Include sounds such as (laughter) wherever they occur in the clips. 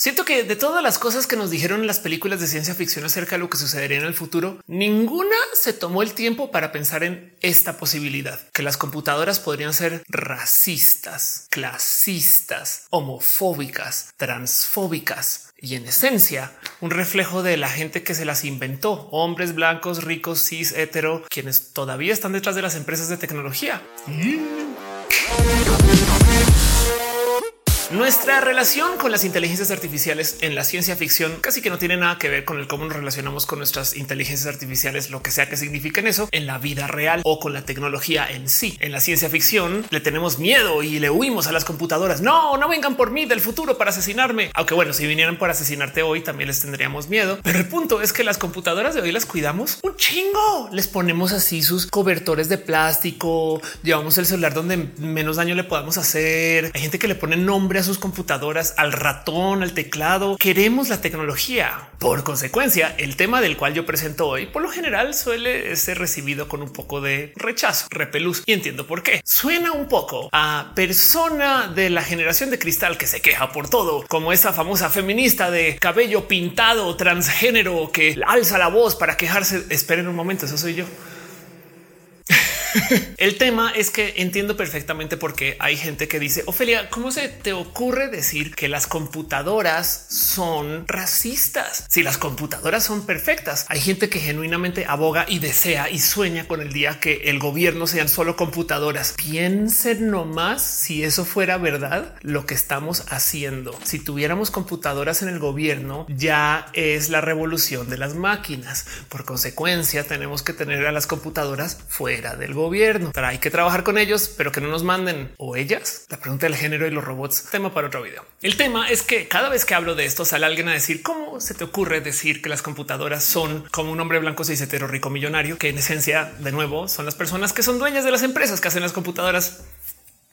Siento que de todas las cosas que nos dijeron en las películas de ciencia ficción acerca de lo que sucedería en el futuro, ninguna se tomó el tiempo para pensar en esta posibilidad, que las computadoras podrían ser racistas, clasistas, homofóbicas, transfóbicas y en esencia un reflejo de la gente que se las inventó, hombres blancos, ricos, cis, hetero, quienes todavía están detrás de las empresas de tecnología. Nuestra relación con las inteligencias artificiales en la ciencia ficción casi que no tiene nada que ver con el cómo nos relacionamos con nuestras inteligencias artificiales, lo que sea que signifiquen eso en la vida real o con la tecnología en sí. En la ciencia ficción le tenemos miedo y le huimos a las computadoras. No, no vengan por mí del futuro para asesinarme. Aunque bueno, si vinieran por asesinarte hoy también les tendríamos miedo. Pero el punto es que las computadoras de hoy las cuidamos un chingo. Les ponemos así sus cobertores de plástico, llevamos el celular donde menos daño le podamos hacer. Hay gente que le pone nombre sus computadoras, al ratón, al teclado. Queremos la tecnología. Por consecuencia, el tema del cual yo presento hoy, por lo general suele ser recibido con un poco de rechazo, repelús. Y entiendo por qué. Suena un poco a persona de la generación de cristal que se queja por todo, como esa famosa feminista de cabello pintado transgénero que alza la voz para quejarse. Esperen un momento, eso soy yo. (laughs) El tema es que entiendo perfectamente por qué hay gente que dice, Ofelia, ¿cómo se te ocurre decir que las computadoras son racistas? Si las computadoras son perfectas, hay gente que genuinamente aboga y desea y sueña con el día que el gobierno sean solo computadoras. Piensen nomás si eso fuera verdad, lo que estamos haciendo. Si tuviéramos computadoras en el gobierno, ya es la revolución de las máquinas. Por consecuencia, tenemos que tener a las computadoras fuera del gobierno. Hay que trabajar con ellos, pero que no nos manden o ellas. La pregunta del género y los robots, tema para otro video. El tema es que cada vez que hablo de esto sale alguien a decir cómo se te ocurre decir que las computadoras son como un hombre blanco hetero rico millonario, que en esencia de nuevo son las personas que son dueñas de las empresas que hacen las computadoras.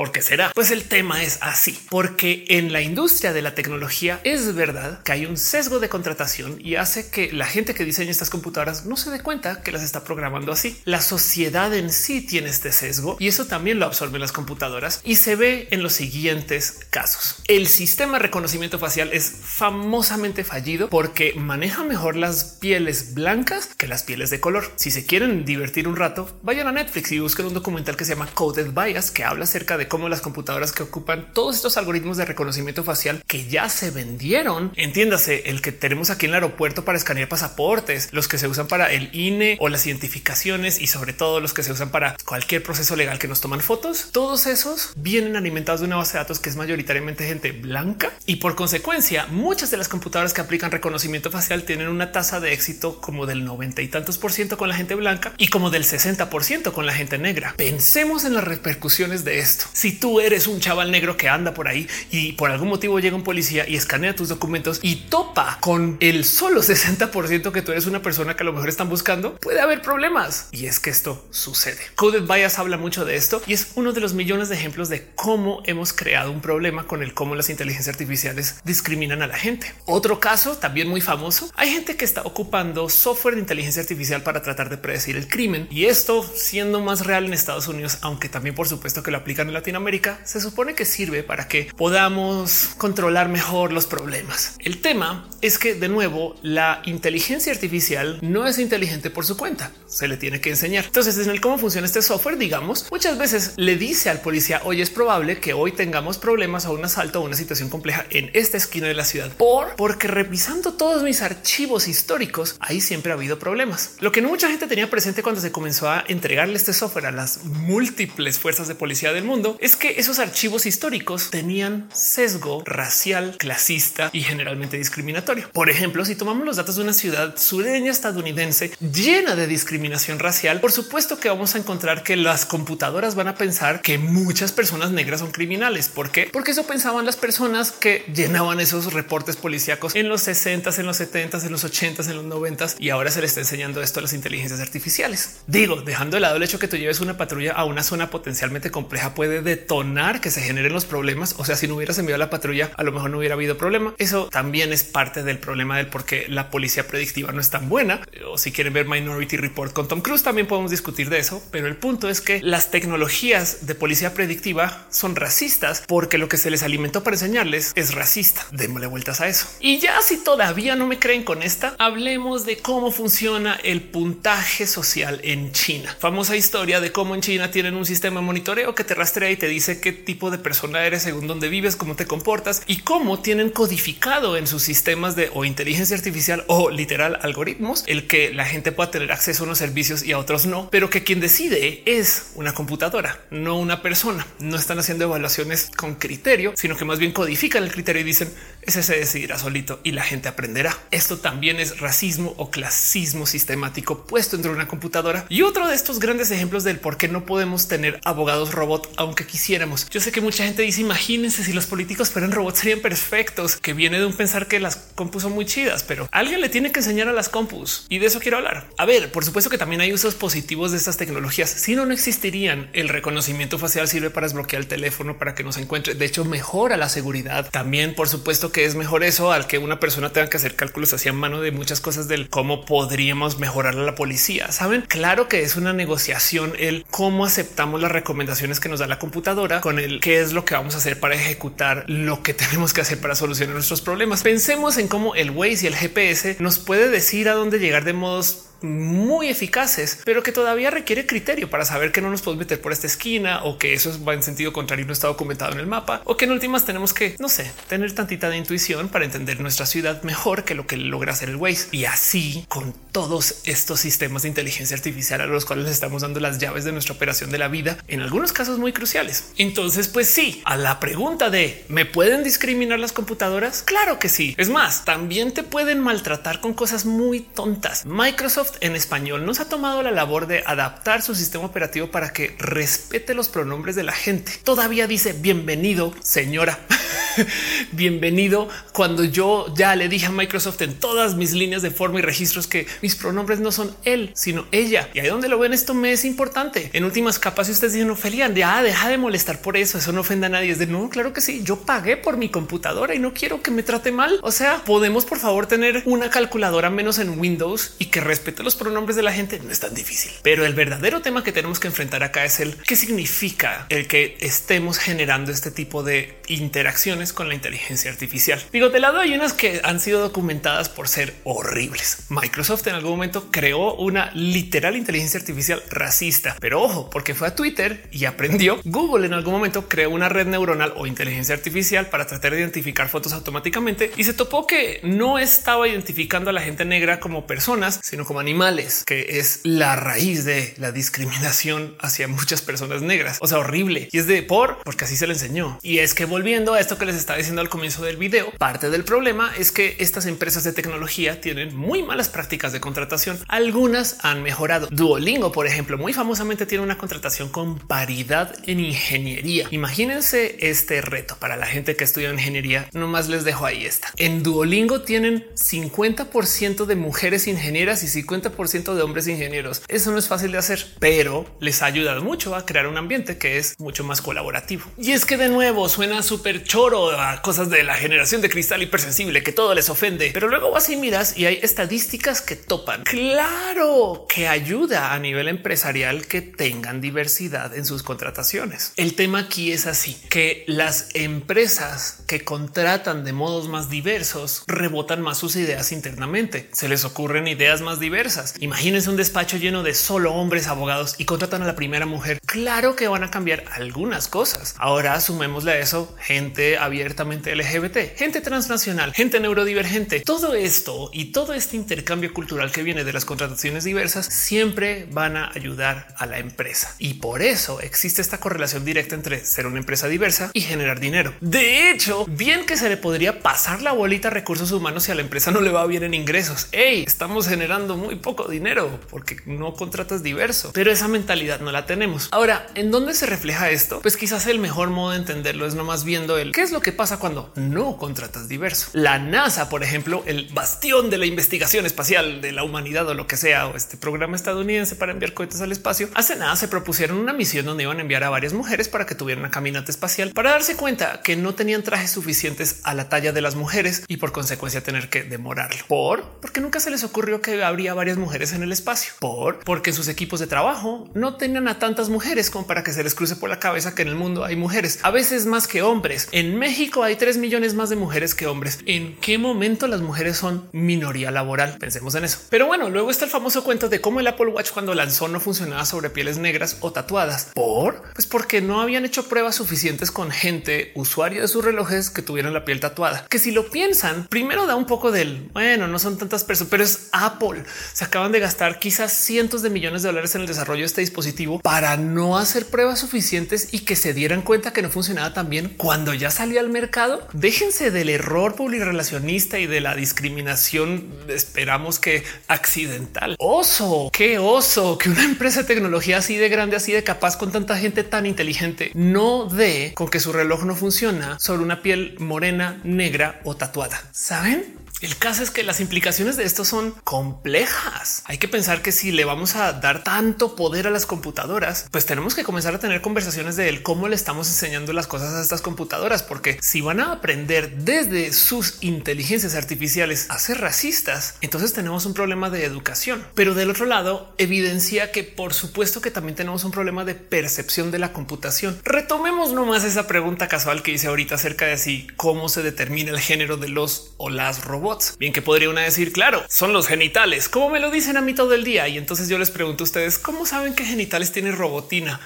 ¿Por qué será? Pues el tema es así, porque en la industria de la tecnología es verdad que hay un sesgo de contratación y hace que la gente que diseña estas computadoras no se dé cuenta que las está programando así. La sociedad en sí tiene este sesgo y eso también lo absorben las computadoras y se ve en los siguientes casos. El sistema de reconocimiento facial es famosamente fallido porque maneja mejor las pieles blancas que las pieles de color. Si se quieren divertir un rato, vayan a Netflix y busquen un documental que se llama Coded Bias que habla acerca de cómo las computadoras que ocupan todos estos algoritmos de reconocimiento facial que ya se vendieron, entiéndase el que tenemos aquí en el aeropuerto para escanear pasaportes, los que se usan para el INE o las identificaciones y sobre todo los que se usan para cualquier proceso legal que nos toman fotos, todos esos vienen alimentados de una base de datos que es mayoritariamente gente blanca y por consecuencia muchas de las computadoras que aplican reconocimiento facial tienen una tasa de éxito como del 90 y tantos por ciento con la gente blanca y como del 60 por ciento con la gente negra. Pensemos en las repercusiones de esto. Si tú eres un chaval negro que anda por ahí y por algún motivo llega un policía y escanea tus documentos y topa con el solo (laughs) 60% que tú eres una persona que a lo mejor están buscando, puede haber problemas. Y es que esto sucede. Coded Bias habla mucho de esto y es uno de los millones de ejemplos de cómo hemos creado un problema con el cómo las inteligencias artificiales discriminan a la gente. Otro caso también muy famoso. Hay gente que está ocupando software de inteligencia artificial para tratar de predecir el crimen y esto siendo más real en Estados Unidos, aunque también por supuesto que lo aplican en Latinoamérica se supone que sirve para que podamos controlar mejor los problemas. El tema es que de nuevo la inteligencia artificial no es inteligente por su cuenta, se le tiene que enseñar. Entonces en el cómo funciona este software, digamos, muchas veces le dice al policía, hoy es probable que hoy tengamos problemas o un asalto o una situación compleja en esta esquina de la ciudad por porque revisando todos mis archivos históricos, ahí siempre ha habido problemas. Lo que no mucha gente tenía presente cuando se comenzó a entregarle este software a las múltiples fuerzas de policía del mundo es que esos archivos históricos tenían sesgo racial, clasista y generalmente discriminatorio. Por ejemplo, si tomamos los datos de una ciudad sureña estadounidense llena de discriminación racial, por supuesto que vamos a encontrar que las computadoras van a pensar que muchas personas negras son criminales. ¿Por qué? Porque eso pensaban las personas que llenaban esos reportes policíacos en los 60, en los 70, en los 80, en los 90 y ahora se le está enseñando esto a las inteligencias artificiales. Digo, dejando de lado el hecho que tú lleves una patrulla a una zona potencialmente compleja puede detonar que se generen los problemas. O sea, si no hubieras enviado la patrulla, a lo mejor no hubiera habido problema. Eso también es parte del problema del por qué la policía predictiva no es tan buena. O si quieren ver Minority Report con Tom Cruise, también podemos discutir de eso. Pero el punto es que las tecnologías de policía predictiva son racistas porque lo que se les alimentó para enseñarles es racista. Démosle vueltas a eso. Y ya si todavía no me creen con esta, hablemos de cómo funciona el puntaje social en China. Famosa historia de cómo en China tienen un sistema de monitoreo que te rastrea y te dice qué tipo de persona eres según dónde vives, cómo te comportas y cómo tienen codificado en sus sistemas de o inteligencia artificial o literal algoritmos el que la gente pueda tener acceso a unos servicios y a otros no, pero que quien decide es una computadora, no una persona. No están haciendo evaluaciones con criterio, sino que más bien codifican el criterio y dicen ese se decidirá solito y la gente aprenderá. Esto también es racismo o clasismo sistemático puesto dentro de una computadora. Y otro de estos grandes ejemplos del por qué no podemos tener abogados robot, aunque quisiéramos. Yo sé que mucha gente dice, imagínense si los políticos fueran robots serían perfectos, que viene de un pensar que las compus son muy chidas, pero alguien le tiene que enseñar a las compus y de eso quiero hablar. A ver, por supuesto que también hay usos positivos de estas tecnologías. Si no, no existirían. El reconocimiento facial sirve para desbloquear el teléfono para que nos encuentre. De hecho, mejora la seguridad. También, por supuesto que es mejor eso al que una persona tenga que hacer cálculos hacia mano de muchas cosas del cómo podríamos mejorar a la policía. Saben, claro que es una negociación el cómo aceptamos las recomendaciones que nos da la computadora con el qué es lo que vamos a hacer para ejecutar lo que (laughs) tenemos que hacer para solucionar nuestros problemas. Pensemos en cómo el Waze y el GPS nos puede decir a dónde llegar de modos muy eficaces, pero que todavía requiere criterio para saber que no nos podemos meter por esta esquina o que eso va en sentido contrario no está documentado en el mapa o que en últimas tenemos que, no sé, tener tantita de intuición para entender nuestra ciudad mejor que lo que logra hacer el Waze. Y así con todos estos sistemas de inteligencia artificial a los cuales estamos dando las llaves de nuestra operación de la vida, en algunos casos muy cruciales. Entonces, pues sí, a la pregunta de ¿me pueden discriminar las computadoras? Claro que sí. Es más, también te pueden maltratar con cosas muy tontas. Microsoft en español nos ha tomado la labor de adaptar su sistema operativo para que respete los pronombres de la gente. Todavía dice bienvenido, señora. (laughs) (laughs) bienvenido cuando yo ya le dije a Microsoft en todas mis líneas de forma y registros que mis pronombres no son él, sino ella. Y ahí donde lo ven, esto me es importante. En últimas capas, si ustedes dicen Ophelia, ya deja de molestar por eso. Eso no ofenda a nadie. Es de no, claro que sí. Yo pagué por mi computadora y no quiero que me trate mal. O sea, podemos por favor tener una calculadora menos en Windows y que respete los pronombres de la gente. No es tan difícil, pero el verdadero tema que tenemos que enfrentar acá es el qué significa el que estemos generando este tipo de interacciones con la inteligencia artificial. Digo, de lado hay unas que han sido documentadas por ser horribles. Microsoft en algún momento creó una literal inteligencia artificial racista, pero ojo, porque fue a Twitter y aprendió. Google en algún momento creó una red neuronal o inteligencia artificial para tratar de identificar fotos automáticamente y se topó que no estaba identificando a la gente negra como personas, sino como animales, que es la raíz de la discriminación hacia muchas personas negras. O sea, horrible. Y es de por, porque así se le enseñó. Y es que volviendo a esto que les estaba diciendo al comienzo del video, parte del problema es que estas empresas de tecnología tienen muy malas prácticas de contratación. Algunas han mejorado. Duolingo, por ejemplo, muy famosamente tiene una contratación con paridad en ingeniería. Imagínense este reto para la gente que estudia ingeniería. No más les dejo ahí esta. En Duolingo tienen 50% de mujeres ingenieras y 50% de hombres ingenieros. Eso no es fácil de hacer, pero les ha ayudado mucho a crear un ambiente que es mucho más colaborativo. Y es que de nuevo suena súper choro a cosas de la generación de cristal hipersensible que todo les ofende, pero luego vas y miras y hay estadísticas que topan. Claro que ayuda a nivel empresarial que tengan diversidad en sus contrataciones. El tema aquí es así que las empresas que contratan de modos más diversos rebotan más sus ideas internamente. Se les ocurren ideas más diversas. Imagínense un despacho lleno de solo hombres abogados y contratan a la primera mujer. Claro que van a cambiar algunas cosas. Ahora sumémosle a eso gente abiertamente LGBT, gente transnacional, gente neurodivergente. Todo esto y todo este intercambio cultural que viene de las contrataciones diversas siempre van a ayudar a la empresa. Y por eso existe esta correlación directa entre ser una empresa diversa y generar dinero. De hecho, bien que se le podría pasar la bolita a recursos humanos si a la empresa no le va bien en ingresos. Hey, estamos generando muy poco dinero porque no contratas diverso, pero esa mentalidad no la tenemos. Ahora, ¿en dónde se refleja esto? Pues quizás el mejor modo de entenderlo es nomás viendo el qué es lo que pasa cuando no contratas diverso. La NASA, por ejemplo, el bastión de la investigación espacial de la humanidad o lo que sea, o este programa estadounidense para enviar cohetes al espacio, hace nada se propusieron una misión donde iban a enviar a varias mujeres para que tuvieran una caminata espacial para darse cuenta que no tenían trajes suficientes a la talla de las mujeres y por consecuencia tener que demorarlo. Por porque nunca se les ocurrió que habría varias mujeres en el espacio. Por porque sus equipos de trabajo no tenían a tantas mujeres como para que se les cruce por la cabeza que en el mundo hay mujeres, a veces más que hombres. En México hay 3 millones más de mujeres que hombres. ¿En qué momento las mujeres son minoría laboral? Pensemos en eso. Pero bueno, luego está el famoso cuento de cómo el Apple Watch cuando lanzó no funcionaba sobre pieles negras o tatuadas. ¿Por? Pues porque no habían hecho pruebas suficientes con gente usuaria de sus relojes que tuvieran la piel tatuada. Que si lo piensan, primero da un poco del, bueno, no son tantas personas, pero es Apple. Se acaban de gastar quizás cientos de millones de dólares en el desarrollo de este dispositivo para no hacer pruebas suficientes y que se dieran cuenta que no funcionaba tan bien cuando ya salió al mercado. Déjense del error relacionista y de la discriminación. Esperamos que accidental. Oso, qué oso que una empresa de tecnología así de grande, así de capaz con tanta gente tan inteligente no dé con que su reloj no funciona sobre una piel morena, negra o tatuada. Saben? El caso es que las implicaciones de esto son complejas. Hay que pensar que si le vamos a dar tanto poder a las computadoras, pues tenemos que comenzar a tener conversaciones de él, cómo le estamos enseñando las cosas a estas computadoras, porque si van a aprender desde sus inteligencias artificiales a ser racistas, entonces tenemos un problema de educación. Pero del otro lado, evidencia que por supuesto que también tenemos un problema de percepción de la computación. Retomemos nomás esa pregunta casual que hice ahorita acerca de si cómo se determina el género de los o las robots Bien que podría una decir, claro, son los genitales, como me lo dicen a mí todo el día. Y entonces yo les pregunto a ustedes, ¿cómo saben qué genitales tiene robotina?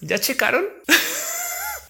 ¿Ya checaron?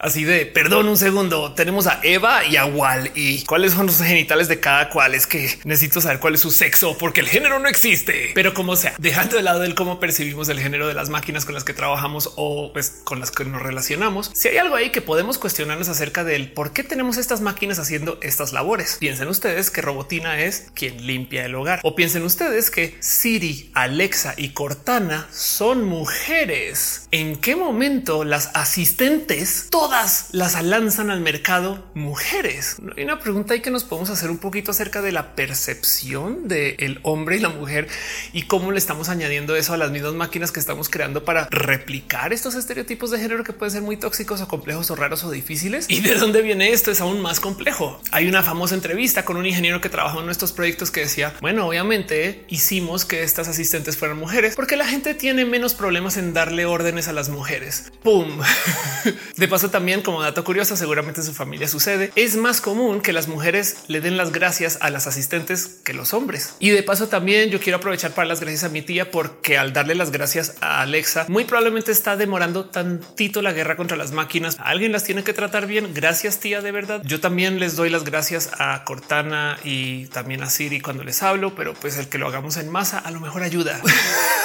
Así de perdón un segundo. Tenemos a Eva y a Wal y cuáles son los genitales de cada cual. Es que necesito saber cuál es su sexo porque el género no existe. Pero como sea, dejando de lado el cómo percibimos el género de las máquinas con las que trabajamos o pues, con las que nos relacionamos, si hay algo ahí que podemos cuestionarnos acerca del por qué tenemos estas máquinas haciendo estas labores. Piensen ustedes que Robotina es quien limpia el hogar o piensen ustedes que Siri, Alexa y Cortana son mujeres. ¿En qué momento las asistentes todas las lanzan al mercado mujeres. Hay una pregunta ahí que nos podemos hacer un poquito acerca de la percepción del el hombre y la mujer y cómo le estamos añadiendo eso a las mismas máquinas que estamos creando para replicar estos estereotipos de género que pueden ser muy tóxicos o complejos o raros o difíciles. Y de dónde viene esto es aún más complejo. Hay una famosa entrevista con un ingeniero que trabajó en nuestros proyectos que decía, bueno, obviamente hicimos que estas asistentes fueran mujeres porque la gente tiene menos problemas en darle órdenes a las mujeres. Pum. (laughs) De paso, también también como dato curioso, seguramente en su familia sucede, es más común que las mujeres le den las gracias a las asistentes que los hombres. Y de paso también yo quiero aprovechar para las gracias a mi tía porque al darle las gracias a Alexa, muy probablemente está demorando tantito la guerra contra las máquinas. Alguien las tiene que tratar bien. Gracias tía, de verdad. Yo también les doy las gracias a Cortana y también a Siri cuando les hablo, pero pues el que lo hagamos en masa a lo mejor ayuda.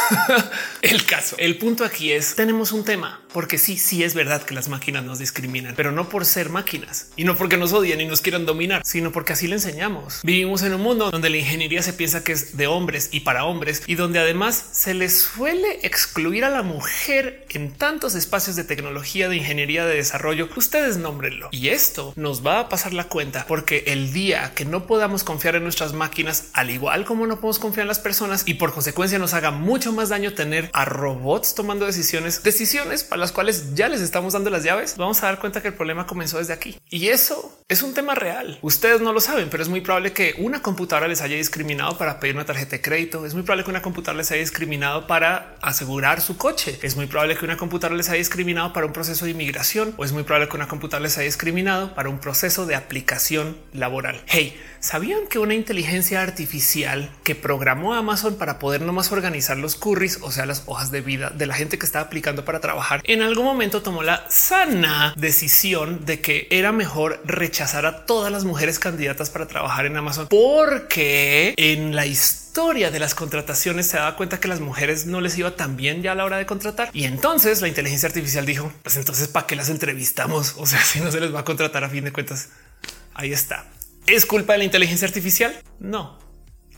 (laughs) el caso, el punto aquí es tenemos un tema porque sí, sí es verdad que las máquinas nos discriminan, pero no por ser máquinas y no porque nos odian y nos quieran dominar, sino porque así le enseñamos. Vivimos en un mundo donde la ingeniería se piensa que es de hombres y para hombres y donde además se les suele excluir a la mujer en tantos espacios de tecnología, de ingeniería, de desarrollo. Ustedes nómbrenlo. Y esto nos va a pasar la cuenta porque el día que no podamos confiar en nuestras máquinas, al igual como no podemos confiar en las personas y por consecuencia nos haga mucho más daño tener a robots tomando decisiones, decisiones para las cuales ya les estamos dando las llaves, vamos a dar cuenta que el problema comenzó desde aquí. Y eso es un tema real. Ustedes no lo saben, pero es muy probable que una computadora les haya discriminado para pedir una tarjeta de crédito. Es muy probable que una computadora les haya discriminado para asegurar su coche. Es muy probable que una computadora les haya discriminado para un proceso de inmigración o es muy probable que una computadora les haya discriminado para un proceso de aplicación laboral. Hey, ¿sabían que una inteligencia artificial que programó Amazon para poder nomás organizar los curris, o sea, las hojas de vida de la gente que estaba aplicando para trabajar, en algún momento tomó la sana decisión de que era mejor rechazar a todas las mujeres candidatas para trabajar en Amazon porque en la historia de las contrataciones se daba cuenta que las mujeres no les iba tan bien ya a la hora de contratar. Y entonces la inteligencia artificial dijo, pues entonces para qué las entrevistamos? O sea, (laughs) si no se les va a contratar a fin de cuentas. Ahí está. ¿Es culpa de la inteligencia artificial? No,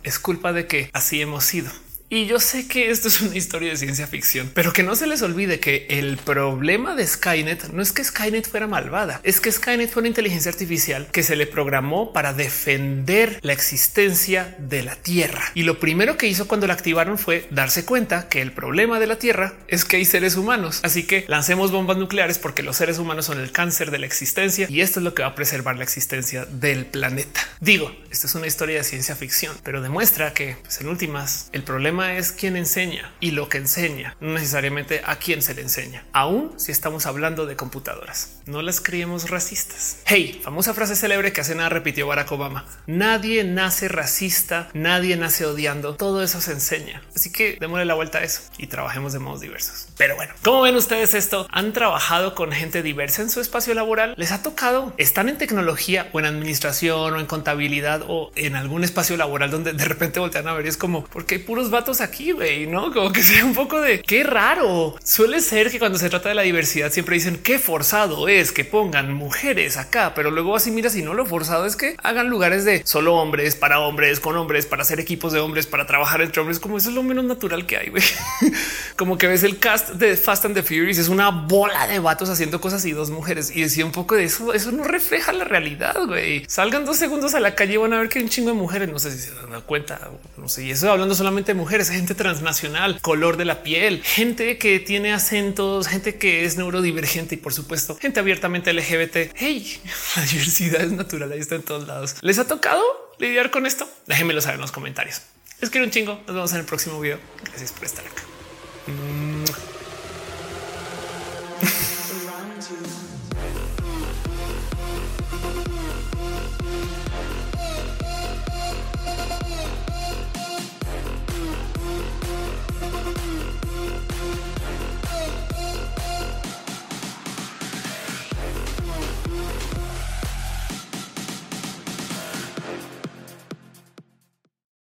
es culpa de que así hemos sido. Y yo sé que esto es una historia de ciencia ficción, pero que no se les olvide que el problema de Skynet no es que Skynet fuera malvada, es que Skynet fue una inteligencia artificial que se le programó para defender la existencia de la Tierra. Y lo primero que hizo cuando la activaron fue darse cuenta que el problema de la Tierra es que hay seres humanos. Así que lancemos bombas nucleares porque los seres humanos son el cáncer de la existencia y esto es lo que va a preservar la existencia del planeta. Digo, esta es una historia de ciencia ficción, pero demuestra que pues, en últimas el problema es quien enseña y lo que enseña, no necesariamente a quién se le enseña, aún si estamos hablando de computadoras. No las creemos racistas. Hey, famosa frase célebre que hace nada repitió Barack Obama. Nadie nace racista, nadie nace odiando. Todo eso se enseña. Así que démosle la vuelta a eso y trabajemos de modos diversos. Pero bueno, ¿cómo ven ustedes esto? ¿Han trabajado con gente diversa en su espacio laboral? ¿Les ha tocado? ¿Están en tecnología o en administración o en contabilidad o en algún espacio laboral donde de repente voltean a ver y es como, porque hay puros vatos aquí, güey, no como que (laughs) sea un poco de qué raro. Suele ser que cuando se trata de la diversidad siempre dicen qué forzado es que pongan mujeres acá, pero luego así mira si no lo forzado es que hagan lugares de solo hombres para hombres con hombres para hacer equipos de hombres para trabajar entre hombres, como eso es lo menos natural que hay. güey. (laughs) como que ves el cast de Fast and the Furious es una bola de vatos haciendo cosas y dos mujeres y decía un poco de eso. Eso no refleja la realidad. güey. Salgan dos segundos a la calle y van a ver que hay un chingo de mujeres. No sé si se dan cuenta, no sé. Y eso hablando solamente de mujeres gente transnacional, color de la piel, gente que tiene acentos, gente que es neurodivergente y por supuesto gente abiertamente LGBT. Hey, (laughs) la diversidad es natural, ahí está en todos lados. ¿Les ha tocado lidiar con esto? Déjenmelo saber en los comentarios. Les quiero un chingo. Nos vemos en el próximo video. Gracias por estar acá.